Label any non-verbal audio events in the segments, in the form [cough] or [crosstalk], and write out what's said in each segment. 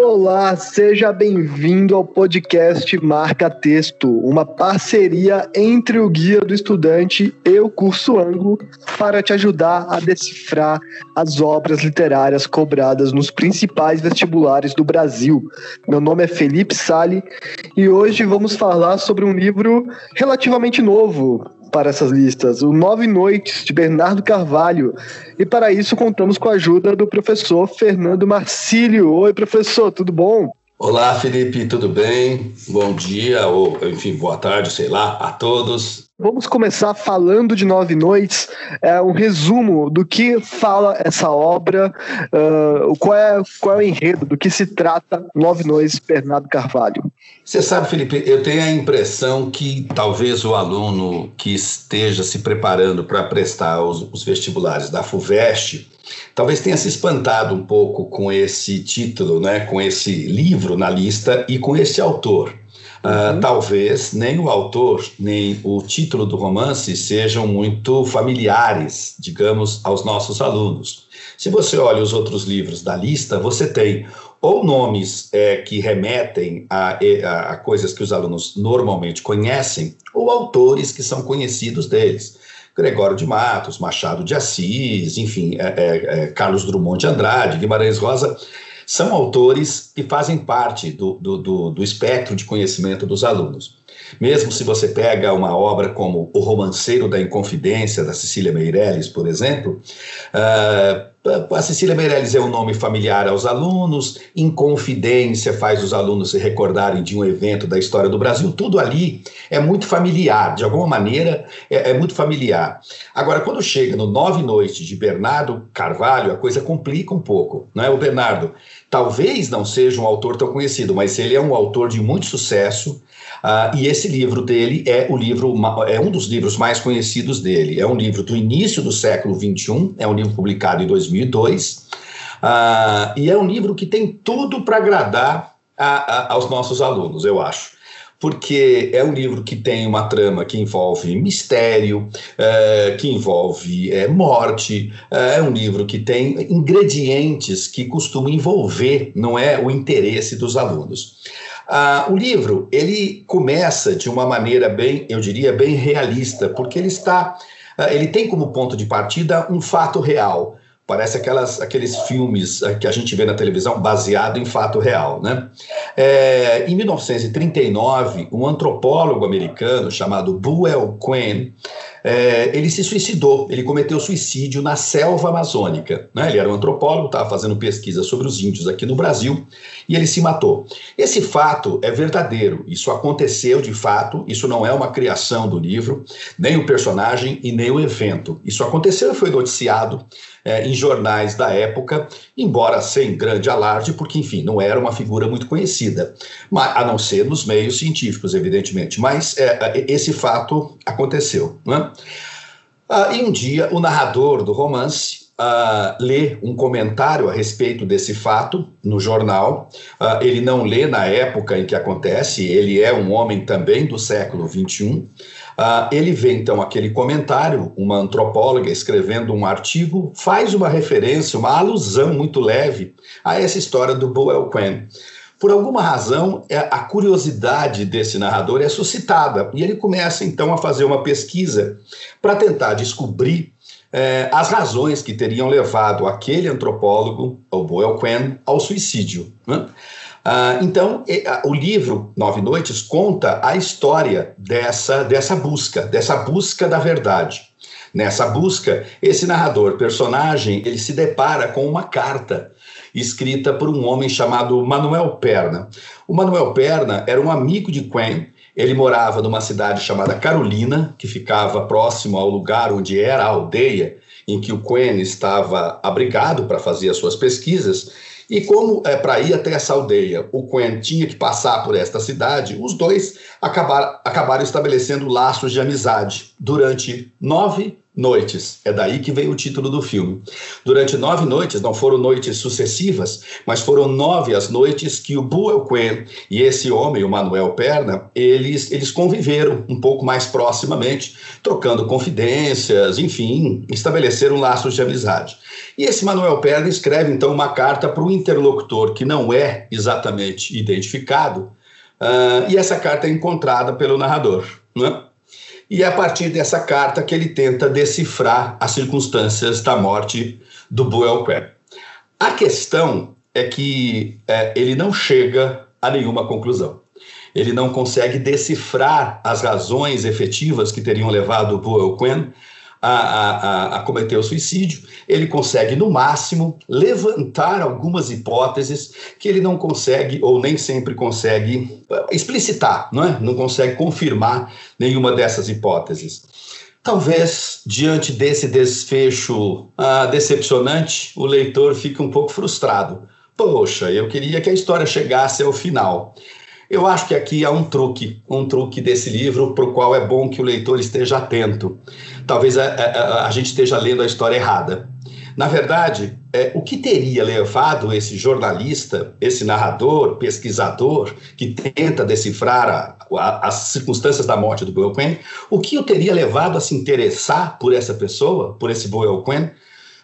Olá, seja bem-vindo ao podcast Marca Texto, uma parceria entre o Guia do Estudante e o Curso Anglo para te ajudar a decifrar as obras literárias cobradas nos principais vestibulares do Brasil. Meu nome é Felipe Sali e hoje vamos falar sobre um livro relativamente novo, para essas listas, o Nove Noites, de Bernardo Carvalho. E para isso contamos com a ajuda do professor Fernando Marcílio. Oi, professor, tudo bom? Olá, Felipe, tudo bem? Bom dia, ou enfim, boa tarde, sei lá, a todos. Vamos começar falando de Nove Noites, é um resumo do que fala essa obra, uh, qual, é, qual é o enredo, do que se trata Nove Noites, Bernardo Carvalho. Você sabe, Felipe, eu tenho a impressão que talvez o aluno que esteja se preparando para prestar os, os vestibulares da FUVEST, talvez tenha se espantado um pouco com esse título, né, com esse livro na lista e com esse autor. Uh, uhum. Talvez nem o autor, nem o título do romance sejam muito familiares, digamos, aos nossos alunos. Se você olha os outros livros da lista, você tem ou nomes é, que remetem a, a, a, coisas que os alunos normalmente conhecem, ou autores que são conhecidos deles. Gregório de Matos, Machado de Assis, enfim, é, é, é Carlos Drummond de Andrade, Guimarães Rosa são autores que fazem parte do, do, do, do espectro de conhecimento dos alunos. Mesmo se você pega uma obra como O Romanceiro da Inconfidência, da Cecília Meirelles, por exemplo, uh, a Cecília Meirelles é um nome familiar aos alunos, Inconfidência faz os alunos se recordarem de um evento da história do Brasil, tudo ali é muito familiar, de alguma maneira é, é muito familiar. Agora, quando chega no Nove Noites de Bernardo Carvalho, a coisa complica um pouco, não é? O Bernardo talvez não seja um autor tão conhecido, mas ele é um autor de muito sucesso. Uh, e esse livro dele é o livro é um dos livros mais conhecidos dele. É um livro do início do século XXI, é um livro publicado em 2002 uh, ah, e é um livro que tem tudo para agradar a, a, aos nossos alunos, eu acho porque é um livro que tem uma trama que envolve mistério, é, que envolve é, morte, é, é um livro que tem ingredientes que costumam envolver, não é, o interesse dos alunos. Ah, o livro ele começa de uma maneira bem, eu diria, bem realista, porque ele está, ah, ele tem como ponto de partida um fato real. Parece aquelas, aqueles filmes eh, que a gente vê na televisão baseado em fato real, né? É, em 1939, um antropólogo americano chamado Buell Quinn, é, ele se suicidou, ele cometeu suicídio na selva amazônica. Né? Ele era um antropólogo, estava fazendo pesquisa sobre os índios aqui no Brasil e ele se matou. Esse fato é verdadeiro, isso aconteceu de fato, isso não é uma criação do livro, nem o personagem e nem o evento. Isso aconteceu e foi noticiado é, em jornais da época, embora sem grande alarde, porque, enfim, não era uma figura muito conhecida, mas, a não ser nos meios científicos, evidentemente. Mas é, é esse fato aconteceu. Né? Ah, e um dia, o narrador do romance Uh, lê um comentário a respeito desse fato no jornal. Uh, ele não lê na época em que acontece, ele é um homem também do século XXI. Uh, ele vê então aquele comentário, uma antropóloga escrevendo um artigo, faz uma referência, uma alusão muito leve a essa história do Boel Quen. Por alguma razão, é, a curiosidade desse narrador é suscitada e ele começa então a fazer uma pesquisa para tentar descobrir é, as razões que teriam levado aquele antropólogo, o Boel Quen, ao suicídio. Né? Ah, então, o livro Nove Noites conta a história dessa, dessa busca, dessa busca da verdade. Nessa busca, esse narrador, personagem, ele se depara com uma carta escrita por um homem chamado Manuel Perna. O Manuel Perna era um amigo de Quen, ele morava numa cidade chamada Carolina, que ficava próximo ao lugar onde era a aldeia em que o Quen estava abrigado para fazer as suas pesquisas, e como é, para ir até essa aldeia o Quen tinha que passar por esta cidade, os dois acabaram, acabaram estabelecendo laços de amizade durante nove noites. É daí que veio o título do filme. Durante nove noites, não foram noites sucessivas, mas foram nove as noites que o Buell Quen e esse homem, o Manuel Perna, eles, eles conviveram um pouco mais proximamente, trocando confidências, enfim, estabeleceram laços de amizade. E esse Manuel Perna escreve então uma carta para o interlocutor que não é exatamente identificado, uh, e essa carta é encontrada pelo narrador. Né? E é a partir dessa carta que ele tenta decifrar as circunstâncias da morte do Crab. A questão é que é, ele não chega a nenhuma conclusão. Ele não consegue decifrar as razões efetivas que teriam levado Quen a, a, a, cometer o suicídio, ele consegue, no máximo, levantar algumas hipóteses que ele não consegue, ou nem sempre consegue, eh, explicitar, não é? Não consegue confirmar nenhuma dessas hipóteses. Talvez, diante desse desfecho ah, decepcionante, o leitor fique um pouco frustrado. Poxa, eu queria que a história chegasse ao final. Eu acho que aqui há um truque, um truque desse livro para o qual é bom que o leitor esteja atento. Talvez a, a, a gente esteja lendo a história errada. Na verdade, é, o que teria levado esse jornalista, esse narrador, pesquisador, que tenta decifrar a, a, as circunstâncias da morte do Boyle Quinn, o que o teria levado a se interessar por essa pessoa, por esse Boyle Quinn,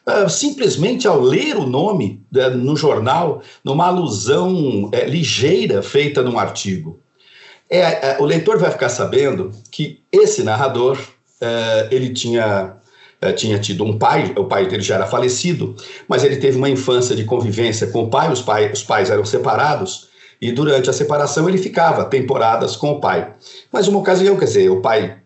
Uh, simplesmente ao ler o nome uh, no jornal, numa alusão uh, ligeira feita num artigo. É, é, o leitor vai ficar sabendo que esse narrador ele tinha tinha tido um pai, o pai dele já era falecido, mas ele teve uma infância de convivência com o pai, os, pai, os pais eram separados, e durante a separação ele ficava temporadas com o pai. Mas uma ocasião, quer dizer, o pai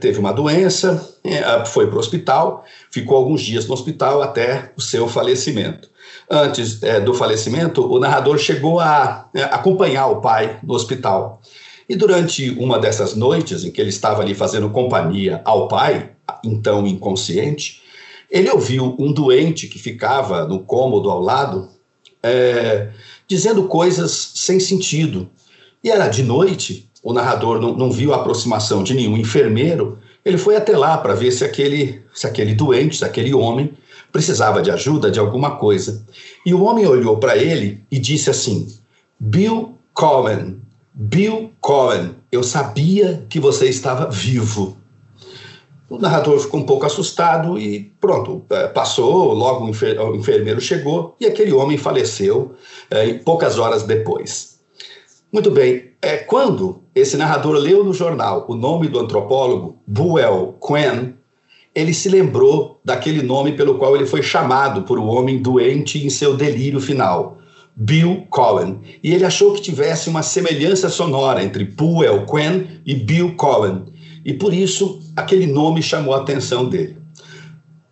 teve uma doença, é, foi para o hospital, ficou alguns dias no hospital até o seu falecimento. Antes é, do falecimento, o narrador chegou a é, acompanhar o pai no hospital. E durante uma dessas noites em que ele estava ali fazendo companhia ao pai, então inconsciente, ele ouviu um doente que ficava no cômodo ao lado é, dizendo coisas sem sentido. E era de noite, o narrador não, não viu a aproximação de nenhum enfermeiro, ele foi até lá para ver se aquele, se aquele doente, se aquele homem precisava de ajuda, de alguma coisa. E o homem olhou para ele e disse assim: Bill Cohen, Bill Cohen, eu sabia que você estava vivo. O narrador ficou um pouco assustado e pronto, é, passou, logo o enfermeiro chegou e aquele homem faleceu é, poucas horas depois. Muito bem, é, quando esse narrador leu no jornal o nome do antropólogo, Buell Quen, ele se lembrou daquele nome pelo qual ele foi chamado por um homem doente em seu delírio final, Bill Cohen. E ele achou que tivesse uma semelhança sonora entre Buell Quen e Bill Cohen. E por isso aquele nome chamou a atenção dele.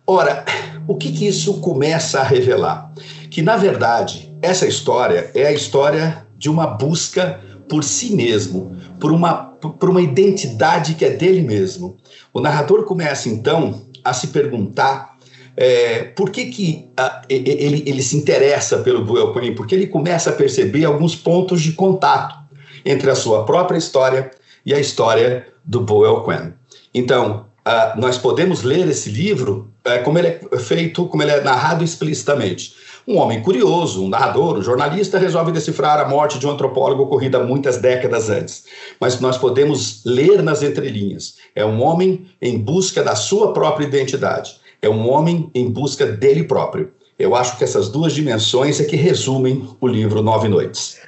Ora, o que, que isso começa a revelar? Que, na verdade, essa história é a história de uma busca por si mesmo, por uma, por uma identidade que é dele mesmo. O narrador começa, então, a se perguntar é, por que, que a, ele, ele se interessa pelo Buell Quinn, porque ele começa a perceber alguns pontos de contato entre a sua própria história e a história do Boel Quen. Então, uh, nós podemos ler esse livro uh, como ele é feito, como ele é narrado explicitamente. Um homem curioso, um narrador, um jornalista resolve decifrar a morte de um antropólogo ocorrida muitas décadas antes. Mas nós podemos ler nas entrelinhas. É um homem em busca da sua própria identidade. É um homem em busca dele próprio. Eu acho que essas duas dimensões é que resumem o livro Nove Noites.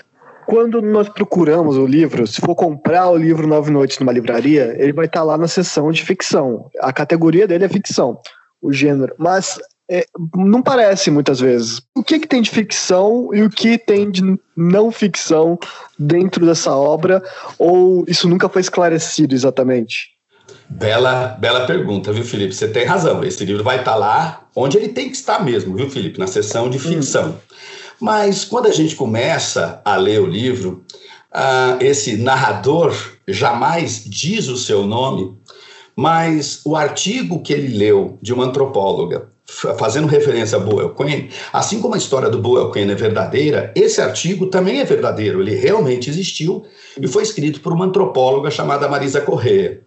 Quando nós procuramos o livro, se for comprar o livro Nove Noites numa livraria, ele vai estar lá na seção de ficção. A categoria dele é ficção, o gênero. Mas é, não parece muitas vezes. O que, que tem de ficção e o que tem de não ficção dentro dessa obra? Ou isso nunca foi esclarecido exatamente? Bela, bela pergunta, viu, Felipe? Você tem razão. Esse livro vai estar lá onde ele tem que estar mesmo, viu, Felipe? Na seção de ficção. Hum. Mas quando a gente começa a ler o livro, uh, esse narrador jamais diz o seu nome, mas o artigo que ele leu de uma antropóloga, fazendo referência a Boel Quinn, assim como a história do Boel Quinn é verdadeira, esse artigo também é verdadeiro, ele realmente existiu e foi escrito por uma antropóloga chamada Marisa Correa.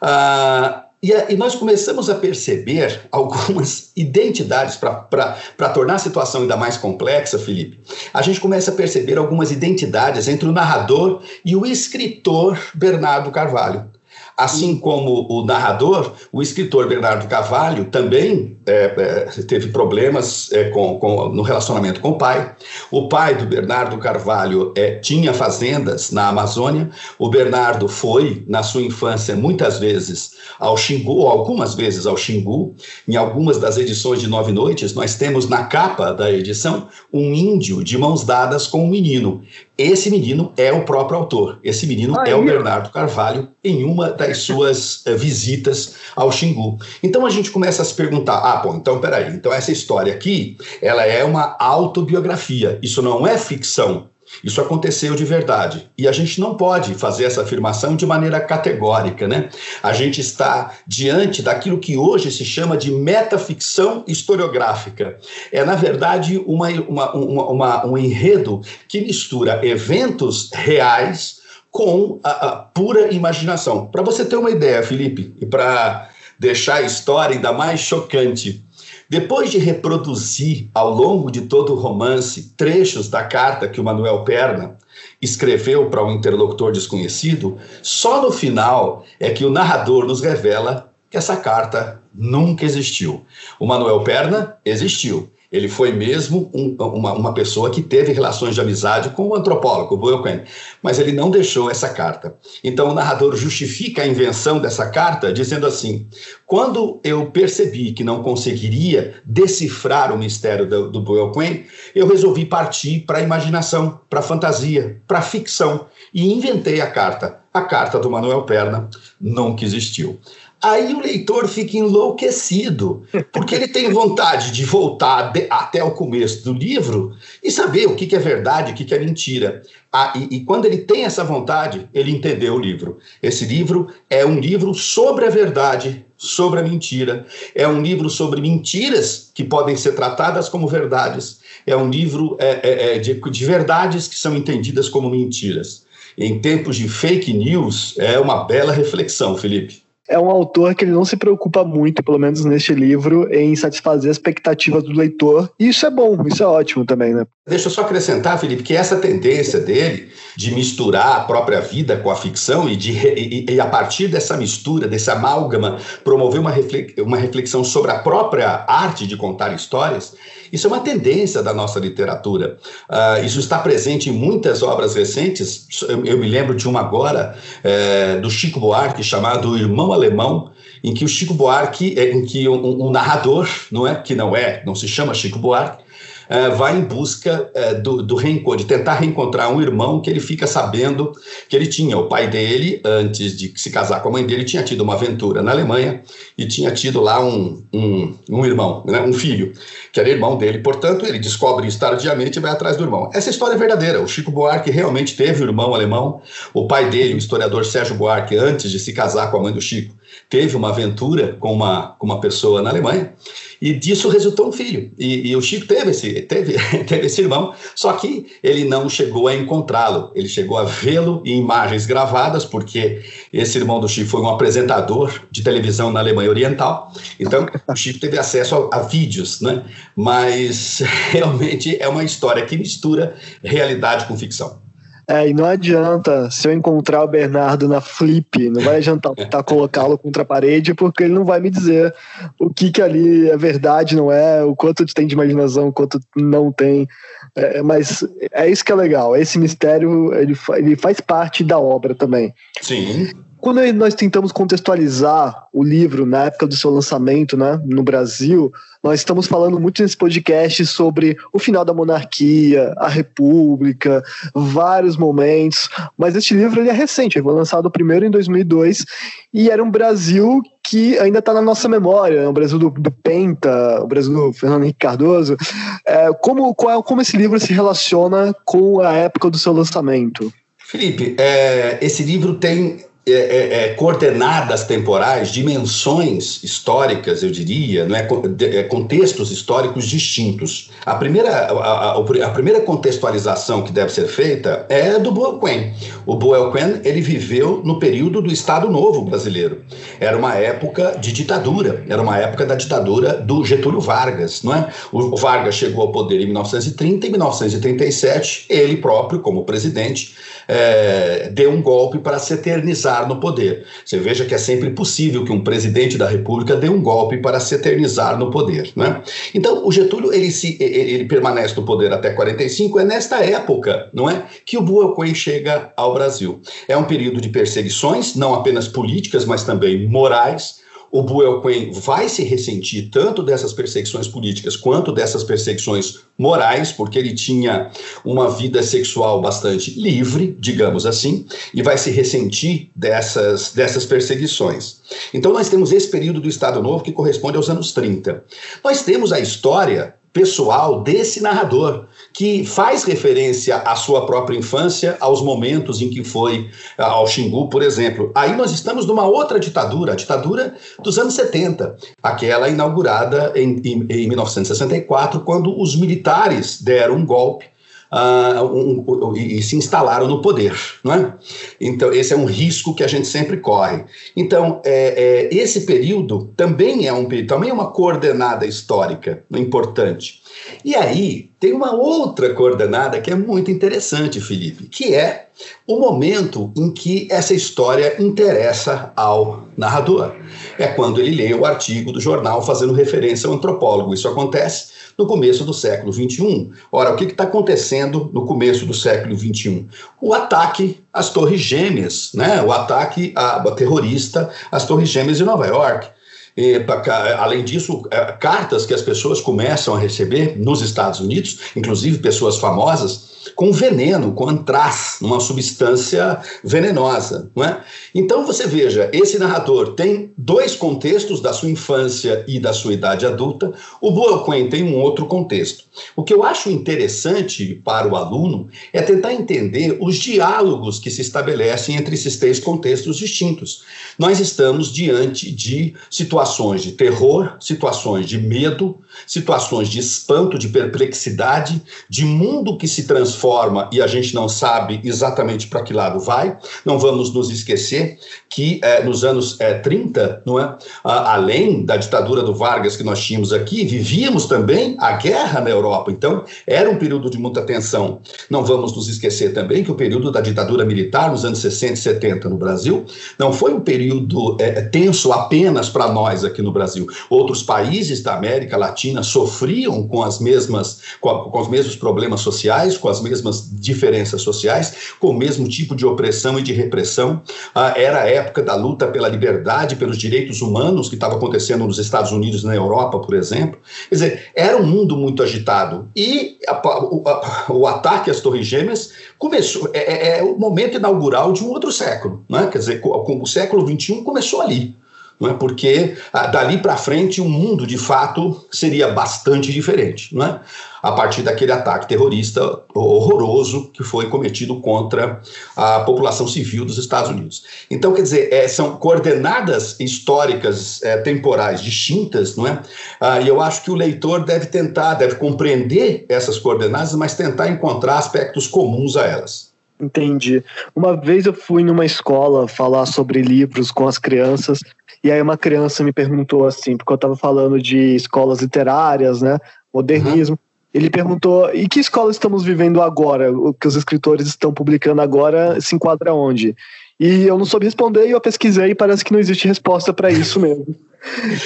Uh, e, e, nós começamos a perceber algumas [laughs] identidades para tornar a situação ainda mais complexa, Felipe. A gente começa a perceber algumas identidades entre o narrador e o escritor Bernardo Carvalho. Assim como o narrador, o escritor Bernardo Carvalho também é, é, teve problemas é, com, com, no relacionamento com o pai. O pai do Bernardo Carvalho é, tinha fazendas na Amazônia. O Bernardo foi, na sua infância, muitas vezes ao Xingu, algumas vezes ao Xingu. Em algumas das edições de Nove Noites, nós temos na capa da edição um índio de mãos dadas com um menino. Esse menino é o próprio autor. Esse menino é o Bernardo Carvalho em uma das suas uh, visitas ao Xingu. Então a gente começa a se perguntar: ah, bom, então peraí, então essa história aqui, ela é uma autobiografia. Isso não é ficção. Isso aconteceu de verdade. E a gente não pode fazer essa afirmação de maneira categórica, né? A gente está diante daquilo que hoje se chama de metaficção historiográfica. É, na verdade, uma, uma, uma, uma um enredo que mistura eventos reais com a, a pura imaginação. Para você ter uma ideia, Felipe, e para deixar a história ainda mais chocante, depois de reproduzir ao longo de todo o romance trechos da carta que o Manuel Perna escreveu para um interlocutor desconhecido, só no final é que o narrador nos revela que essa carta nunca existiu. O Manuel Perna existiu. Ele foi mesmo um, uma, uma, pessoa que teve relações de amizade com o antropólogo, Boyle mas ele não deixou essa carta. Então o narrador justifica a invenção dessa carta dizendo assim: quando eu percebi que não conseguiria decifrar o mistério do, do eu resolvi partir para a imaginação, para a fantasia, para a ficção e inventei a carta. A carta do Manuel Perna nunca existiu. Aí o leitor fica enlouquecido, porque ele tem vontade de voltar até o começo do livro e saber o que, é verdade, o que, que é mentira. Ah, e, e, quando ele tem essa vontade, ele entendeu o livro. Esse livro é um livro sobre a verdade, sobre a mentira. É um livro sobre mentiras que podem ser tratadas como verdades. É um livro é, é, é de, de verdades que são entendidas como mentiras. Em tempos de fake news, é uma bela reflexão, Felipe é um autor que ele não se preocupa muito, pelo menos neste livro, em satisfazer as expectativas do leitor. E isso é bom, isso é ótimo também, né? Deixa eu só acrescentar, Felipe, que essa tendência dele de misturar a própria vida com a ficção e, de, e, e a partir dessa mistura, desse amálgama, promover uma, uma reflexão sobre a própria arte de contar histórias, isso é uma tendência da nossa literatura. Uh, isso está presente em muitas obras recentes. Eu, eu me lembro de uma agora, é, do Chico Buarque, chamado Irmão Alemão, em que o Chico Buarque, é, em que um, um narrador, não é, que não é, não se chama Chico Buarque, uh, vai em busca uh, do, do reencontro, de tentar reencontrar um irmão que ele fica sabendo que ele tinha. O pai dele, antes de se casar com a mãe dele, tinha tido uma aventura na Alemanha e tinha tido lá um, um, um irmão, né, um filho, que era irmão dele. Portanto, ele descobre isso tardiamente e vai atrás do irmão. Essa história é verdadeira. O Chico Buarque realmente teve um irmão alemão. O pai dele, o historiador Sérgio Buarque, antes de se casar com a mãe do Chico, teve uma aventura com uma, com uma pessoa na Alemanha e disso resultou um filho. E, e o Chico teve esse, teve, [laughs] teve esse irmão, só que ele não chegou a encontrá-lo. Ele chegou a vê-lo em imagens gravadas, porque esse irmão do Chico foi um apresentador de televisão na Alemanha Oriental. Então, o Chico teve acesso a, a vídeos, né? Mas [laughs] realmente é uma história que mistura realidade com ficção. É, e não adianta se eu encontrar o Bernardo na Flip, não vai adiantar [laughs] tentar colocá-lo contra a parede, porque ele não vai me dizer o que, que ali é verdade, não é, o quanto tem de imaginação, o quanto não tem. É, mas é isso que é legal, esse mistério ele, ele faz parte da obra também. Sim. Quando nós tentamos contextualizar o livro na época do seu lançamento né, no Brasil, nós estamos falando muito nesse podcast sobre o final da monarquia, a república, vários momentos, mas este livro ele é recente, ele foi lançado primeiro em 2002 e era um Brasil que ainda está na nossa memória, o Brasil do, do, Penta, o Brasil do Fernando Henrique Cardoso. É, como, qual, como esse livro se relaciona com a época do seu lançamento? Felipe, é, esse livro tem é, é, é, coordenadas temporais, dimensões históricas, eu diria, não é, é, contextos históricos distintos. A primeira, a, a, a, primeira contextualização que deve ser feita é do Boelquen. O Boelquen ele viveu no período do Estado Novo brasileiro. Era uma época de ditadura, era uma época da ditadura do Getúlio Vargas, não é? O Vargas chegou ao poder em 1930 e em 1937 ele próprio, como presidente, é, deu um golpe para se eternizar no poder. Você veja que é sempre possível que um presidente da República dê um golpe para se eternizar no poder. Né? Então, o Getúlio ele, se, ele permanece no poder até 45, é nesta época não é, que o Buoquem chega ao Brasil. É um período de perseguições, não apenas políticas, mas também morais o Buelquen vai se ressentir tanto dessas perseguições políticas quanto dessas perseguições morais, porque ele tinha uma vida sexual bastante livre, digamos assim, e vai se ressentir dessas, dessas perseguições. Então, nós temos esse período do Estado Novo que corresponde aos anos 30. Nós temos a história pessoal desse narrador, que faz referência à sua própria infância, aos momentos em que foi ah, ao Xingu, por exemplo. Aí nós estamos numa outra ditadura, a ditadura dos anos 70, aquela inaugurada em, em, em 1964, quando os militares deram um golpe uh, um, e, se instalaram no poder, não é? Então, esse é um risco que a gente sempre corre. Então, é, é, esse período também é um também é uma coordenada histórica importante. E aí tem uma outra coordenada que é muito interessante, Felipe, que é o momento em que essa história interessa ao narrador. É quando ele lê o artigo do jornal fazendo referência ao antropólogo. Isso acontece no começo do século XXI. Ora, o que está acontecendo no começo do século XXI? O ataque às Torres Gêmeas, né? o ataque a, a terrorista às Torres Gêmeas de Nova York. E, além disso, é, cartas que as pessoas começam a receber nos Estados Unidos, inclusive pessoas famosas, com veneno, com antraz, uma substância venenosa. Não é? Então você veja, esse narrador tem dois contextos da sua infância e da sua idade adulta, o Boelquen tem um outro contexto. O que eu acho interessante para o aluno é tentar entender os diálogos que se estabelecem entre esses três contextos distintos. Nós estamos diante de situações de terror, situações de medo, situações de espanto, de perplexidade, de mundo que se transforma e a gente não sabe exatamente para que lado vai. Não vamos nos esquecer que eh, nos anos eh, 30, não é? além da ditadura do Vargas que nós tínhamos aqui, vivíamos também a guerra na Europa. Então, era um período de muita tensão. Não vamos nos esquecer também que o período da ditadura militar nos anos 60 e 70 no Brasil não foi um período eh, tenso apenas para nós aqui no Brasil. Outros países da América Latina Latina sofriam com as mesmas com, a, com, os mesmos problemas sociais, com as mesmas diferenças sociais, com o mesmo tipo de opressão e de repressão. Ah, era a época da luta pela liberdade, pelos direitos humanos que estava acontecendo nos Estados Unidos e na Europa, por exemplo. Quer dizer, era um mundo muito agitado e a, o, a, o, ataque às Torres Gêmeas começou é, é, é, o momento inaugural de um outro século, né? Quer dizer, com, o século 21 começou ali não é? porque ah, dali para frente o mundo de fato seria bastante diferente, não é? A partir daquele ataque terrorista horroroso que foi cometido contra a população civil dos Estados Unidos. Então, quer dizer, é, são coordenadas históricas é, temporais distintas, não é? Ah, e eu acho que o leitor deve tentar, deve compreender essas coordenadas, mas tentar encontrar aspectos comuns a elas. Entendi. Uma vez eu fui numa escola falar sobre livros com as crianças e aí uma criança me perguntou assim, porque eu estava falando de escolas literárias, né? Modernismo. Uhum. Ele perguntou: e que escola estamos vivendo agora? O que os escritores estão publicando agora se enquadra onde? E eu não soube responder e eu pesquisei e parece que não existe resposta para isso [laughs] mesmo.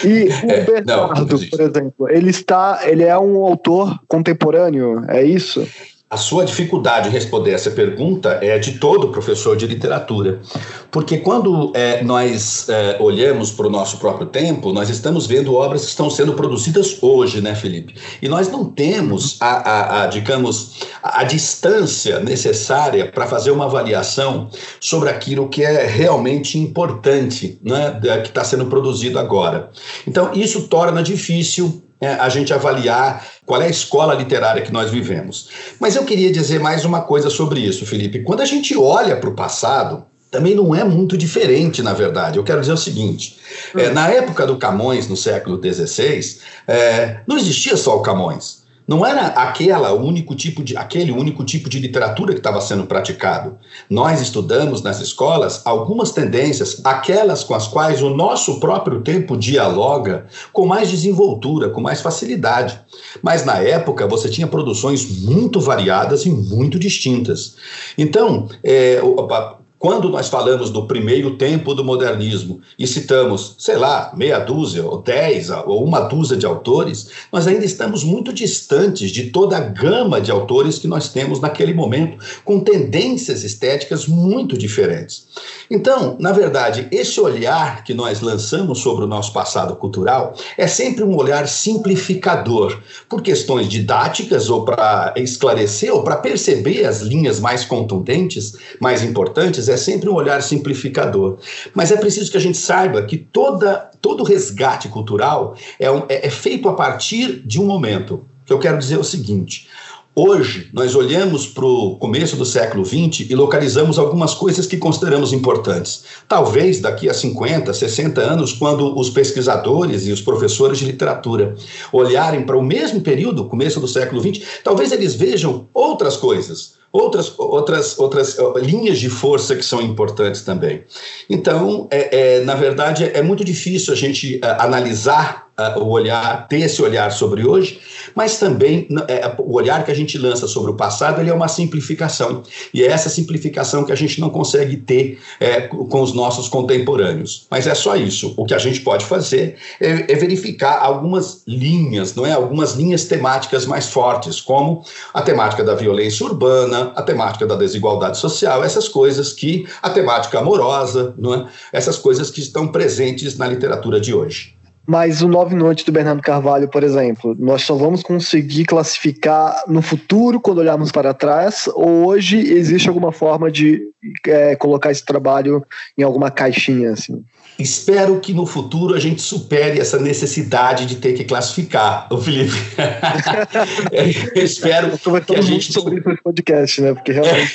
E o é, Bernardo, não, não por exemplo, ele está, ele é um autor contemporâneo, é isso? A sua dificuldade em responder essa pergunta é de todo professor de literatura, porque quando é, nós é, olhamos para o nosso próprio tempo, nós estamos vendo obras que estão sendo produzidas hoje, né, Felipe? E nós não temos a, a, a digamos, a, a distância necessária para fazer uma avaliação sobre aquilo que é realmente importante, né, que está sendo produzido agora. Então, isso torna difícil é, a gente avaliar qual é a escola literária que nós vivemos. Mas eu queria dizer mais uma coisa sobre isso, Felipe. Quando a gente olha para o passado, também não é muito diferente, na verdade. Eu quero dizer o seguinte: é, na época do Camões, no século XVI, é, não existia só o Camões. Não era aquela único tipo de, aquele único tipo de literatura que estava sendo praticado. Nós estudamos nas escolas algumas tendências, aquelas com as quais o nosso próprio tempo dialoga com mais desenvoltura, com mais facilidade. Mas na época você tinha produções muito variadas e muito distintas. Então, é, quando nós falamos do primeiro tempo do modernismo e citamos, sei lá, meia dúzia, ou dez, ou uma dúzia de autores, nós ainda estamos muito distantes de toda a gama de autores que nós temos naquele momento, com tendências estéticas muito diferentes. Então, na verdade, esse olhar que nós lançamos sobre o nosso passado cultural é sempre um olhar simplificador, por questões didáticas ou para esclarecer ou para perceber as linhas mais contundentes, mais importantes é sempre um olhar simplificador. Mas é preciso que a gente saiba que toda, todo resgate cultural é, um, é, é feito a partir de um momento. Que eu quero dizer o seguinte: Hoje, nós olhamos para o começo do século XX e localizamos algumas coisas que consideramos importantes. Talvez daqui a 50, 60 anos, quando os pesquisadores e os professores de literatura olharem para o mesmo período, começo do século XX, talvez eles vejam outras coisas outras, outras, outras linhas de força que são importantes também. Então, é, é na verdade, é muito difícil a gente uh, analisar uh, o olhar, ter esse olhar sobre hoje, mas também é, o olhar que a gente lança sobre o passado ele é uma simplificação. E é essa simplificação que a gente não consegue ter é, com os nossos contemporâneos. Mas é só isso. O que a gente pode fazer é, é verificar algumas linhas, não é? Algumas linhas temáticas mais fortes, como a temática da violência urbana, a temática da desigualdade social, essas coisas que a temática amorosa, não é? Essas coisas que estão presentes na literatura de hoje. Mas o Nove Noites do Bernardo Carvalho, por exemplo, nós só vamos conseguir classificar no futuro, quando olharmos para trás, ou hoje existe alguma forma de é, colocar esse trabalho em alguma caixinha, assim? Espero que no futuro a gente supere essa necessidade de ter que classificar, o Felipe. [laughs] espero que a gente sobre podcast, né? Porque realmente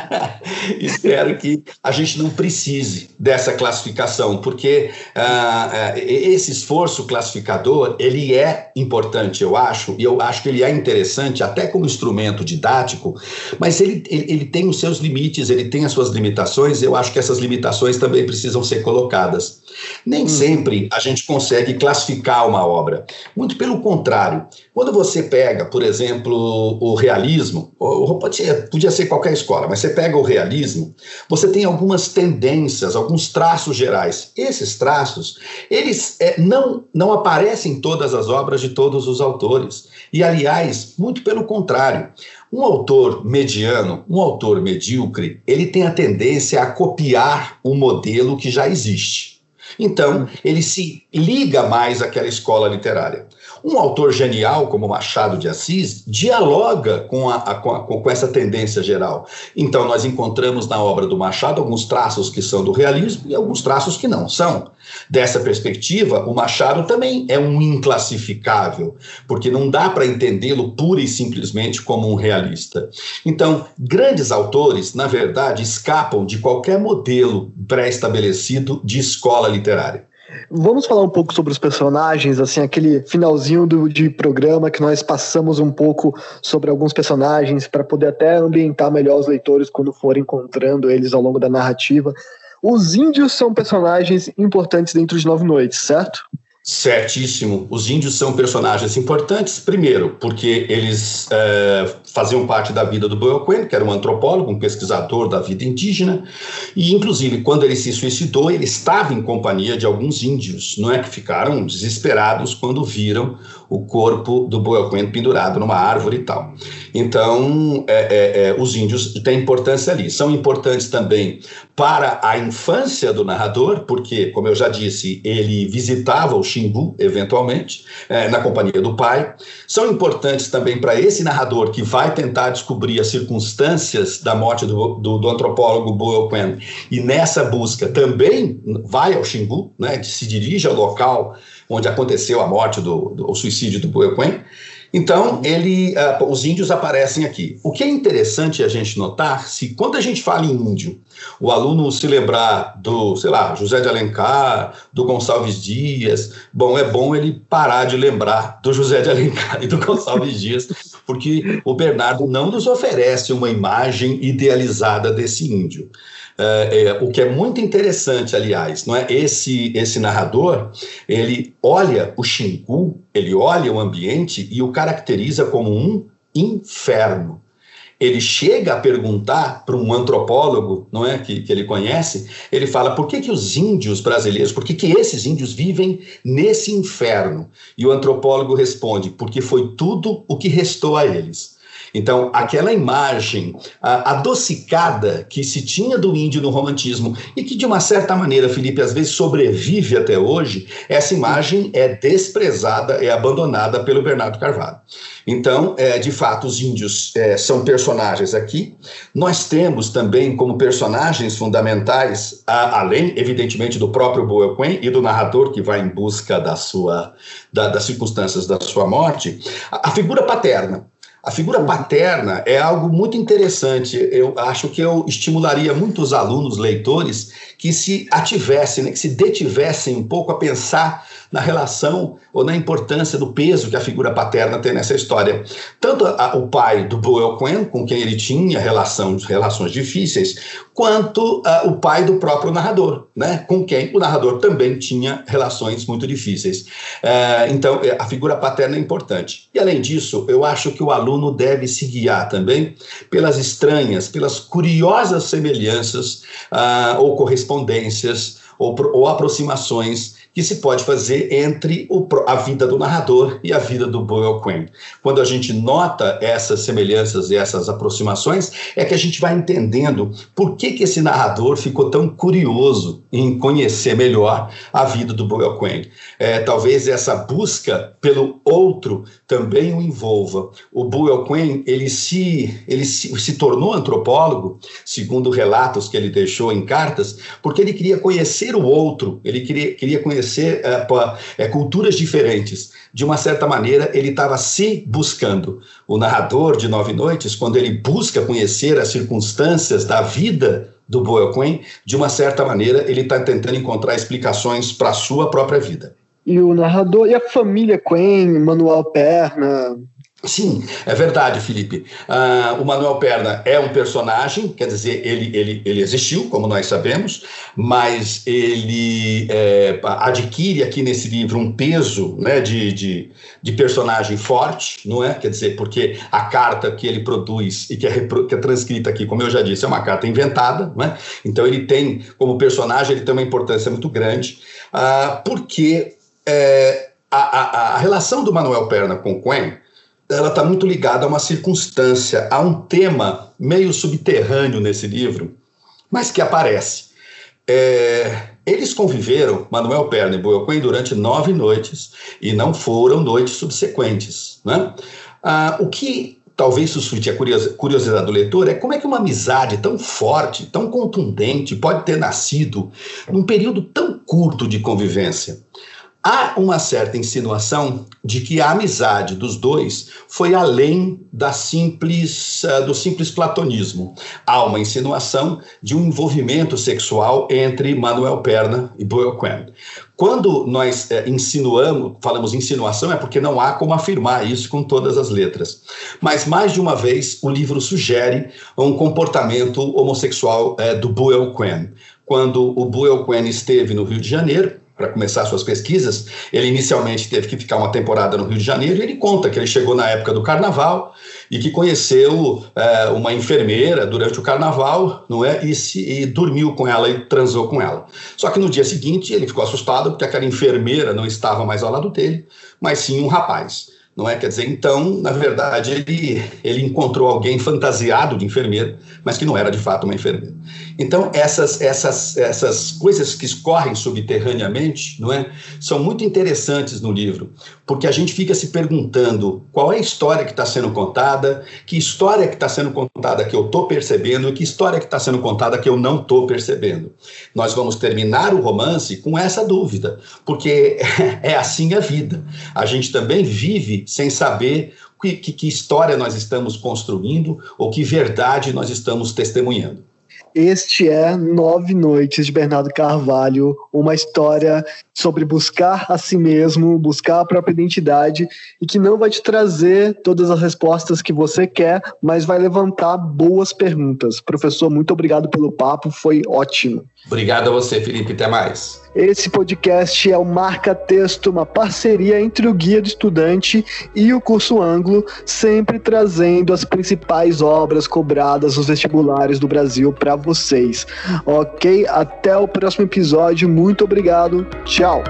[laughs] espero que a gente não precise dessa classificação, porque uh, esse esforço classificador ele é importante, eu acho, e eu acho que ele é interessante até como instrumento didático, mas ele, ele, ele tem os seus limites, ele tem as suas limitações. Eu acho que essas limitações também precisam ser colocadas. Nem hum. sempre a gente consegue classificar uma obra. Muito pelo contrário. Quando você pega, por exemplo, o realismo, ou podia ser qualquer escola, mas você pega o realismo, você tem algumas tendências, alguns traços gerais. Esses traços, eles é, não, não aparecem em todas as obras de todos os autores. E, aliás, muito pelo contrário. Um autor mediano, um autor medíocre, ele tem a tendência a copiar um modelo que já existe. Então, ele se liga mais àquela escola literária. Um autor genial como Machado de Assis dialoga com, a, a, com, a, com, essa tendência geral. Então, nós encontramos na obra do Machado alguns traços que são do realismo e alguns traços que não são. Dessa perspectiva, o Machado também é um inclassificável, porque não dá para entendê-lo pura e simplesmente como um realista. Então, grandes autores, na verdade, escapam de qualquer modelo pré-estabelecido de escola literária. Vamos falar um pouco sobre os personagens, assim, aquele finalzinho do, de programa que nós passamos um pouco sobre alguns personagens para poder até ambientar melhor os leitores quando forem encontrando eles ao longo da narrativa. Os índios são personagens importantes dentro de Nove Noites, certo? Certíssimo. Os índios são personagens importantes, primeiro, porque eles é, faziam parte da vida do Boyoquên, que era um antropólogo, um pesquisador da vida indígena, e, inclusive, quando ele se suicidou, ele estava em companhia de alguns índios, não é? Que ficaram desesperados quando viram o corpo do Boyoquên pendurado numa árvore e tal. Então, é, é, é, os índios têm importância ali. São importantes também para a infância do narrador, porque, como eu já disse, ele visitava o Xingu, eventualmente, é, na companhia do pai. São importantes também para esse narrador que vai tentar descobrir as circunstâncias da morte do, do, do antropólogo Boel e nessa busca também vai ao Xingu, né, se dirige ao local onde aconteceu a morte do, do o suicídio do Boel. Então, ele, uh, os índios aparecem aqui. O que é interessante a gente notar, se quando a gente fala em índio, o aluno se lembrar do, sei lá, José de Alencar, do Gonçalves Dias, bom, é bom ele parar de lembrar do José de Alencar e do Gonçalves Dias, porque o Bernardo não nos oferece uma imagem idealizada desse índio. É, é, o que é muito interessante, aliás, não é esse esse narrador, ele olha o Xingu, ele olha o ambiente e o caracteriza como um inferno. Ele chega a perguntar para um antropólogo, não é, que, que ele conhece, ele fala por que, que os índios brasileiros, por que, que esses índios vivem nesse inferno? E o antropólogo responde, porque foi tudo o que restou a eles. Então, aquela imagem adocicada que se tinha do índio no romantismo e que, de uma certa maneira, Felipe, às vezes sobrevive até hoje, essa imagem é desprezada, é abandonada pelo Bernardo Carvalho. Então, é, de fato, os índios é, são personagens aqui. Nós temos também como personagens fundamentais, a, além, evidentemente, do próprio Boelquen e do narrador que vai em busca da sua, da, das circunstâncias da sua morte, a, a figura paterna. A figura paterna é algo muito interessante. Eu acho que eu estimularia muitos alunos, leitores, que se ativessem, né, que se detivessem um pouco a pensar na relação ou na importância do peso que a figura paterna tem nessa história. Tanto a, o pai do Boel Quen, com quem ele tinha relação, relações difíceis, quanto a, o pai do próprio narrador, né, com quem o narrador também tinha relações muito difíceis. É, então, é, a figura paterna é importante. E, além disso, eu acho que o aluno deve se guiar também pelas estranhas, pelas curiosas semelhanças ah, ou correspondências ou, ou aproximações que se pode fazer entre o, a vida do narrador e a vida do Boyle Quinn. Quando a gente nota essas semelhanças e essas aproximações, é que a gente vai entendendo por que, que esse narrador ficou tão curioso em conhecer melhor a vida do Boyle Quinn. É, talvez essa busca pelo outro também o envolva. O Boyle Quinn, ele se, ele se, se tornou antropólogo, segundo relatos que ele deixou em cartas, porque ele queria conhecer o outro, ele queria, queria conhecer conhecer é, é, culturas diferentes. De uma certa maneira, ele estava se buscando. O narrador de Nove Noites, quando ele busca conhecer as circunstâncias da vida do Boel Quinn, de uma certa maneira, ele está tentando encontrar explicações para a sua própria vida. E o narrador, e a família Quinn, Manuel Perna, Sim, é verdade, Felipe. Uh, o Manuel Perna é um personagem, quer dizer, ele, ele, ele existiu, como nós sabemos, mas ele é, adquire aqui nesse livro um peso né, de, de, de, personagem forte, não é? Quer dizer, porque a carta que ele produz e que é, que é transcrita aqui, como eu já disse, é uma carta inventada, não é? Então ele tem, como personagem, ele tem uma importância muito grande, uh, porque é, a, a, a relação do Manuel Perna com Quen ela está muito ligada a uma circunstância, a um tema meio subterrâneo nesse livro, mas que aparece. É, eles conviveram, Manuel Perna e Boelquen, durante nove noites, e não foram noites subsequentes. Né? Ah, o que talvez suscite a curiosidade do leitor é como é que uma amizade tão forte, tão contundente, pode ter nascido num período tão curto de convivência. Há uma certa insinuação de que a amizade dos dois foi além da simples, uh, do simples platonismo. Há uma insinuação de um envolvimento sexual entre Manuel Perna e Boyle Quen. Quando nós eh, insinuamos, falamos insinuação, é porque não há como afirmar isso com todas as letras. Mas mais de uma vez o livro sugere um comportamento homossexual eh, do Boyle Quen. Quando o Boyle Quen esteve no Rio de Janeiro, para começar suas pesquisas, ele inicialmente teve que ficar uma temporada no Rio de Janeiro e ele conta que ele chegou na época do carnaval e que conheceu é, uma enfermeira durante o carnaval, não é? E, se, e dormiu com ela e transou com ela. Só que no dia seguinte ele ficou assustado porque aquela enfermeira não estava mais ao lado dele, mas sim um rapaz não é? Quer dizer, então, na verdade, ele, ele encontrou alguém fantasiado de enfermeiro, mas que não era de fato uma enfermeira. Então, essas, essas, essas coisas que escorrem subterraneamente, não é? São muito interessantes no livro, porque a gente fica se perguntando qual é a história que está sendo contada, que história que está sendo contada que eu estou percebendo e que história que está sendo contada que eu não estou percebendo. Nós vamos terminar o romance com essa dúvida, porque [laughs] é assim a vida. A gente também vive sem saber que, que, que história nós estamos construindo ou que verdade nós estamos testemunhando. Este é Nove Noites de Bernardo Carvalho, uma história sobre buscar a si mesmo, buscar a própria identidade e que não vai te trazer todas as respostas que você quer, mas vai levantar boas perguntas. Professor, muito obrigado pelo papo, foi ótimo. Obrigado a você, Felipe. Até mais. Esse podcast é o Marca Texto, uma parceria entre o Guia do Estudante e o curso Anglo, sempre trazendo as principais obras cobradas nos vestibulares do Brasil para vocês. Ok? Até o próximo episódio. Muito obrigado. Tchau.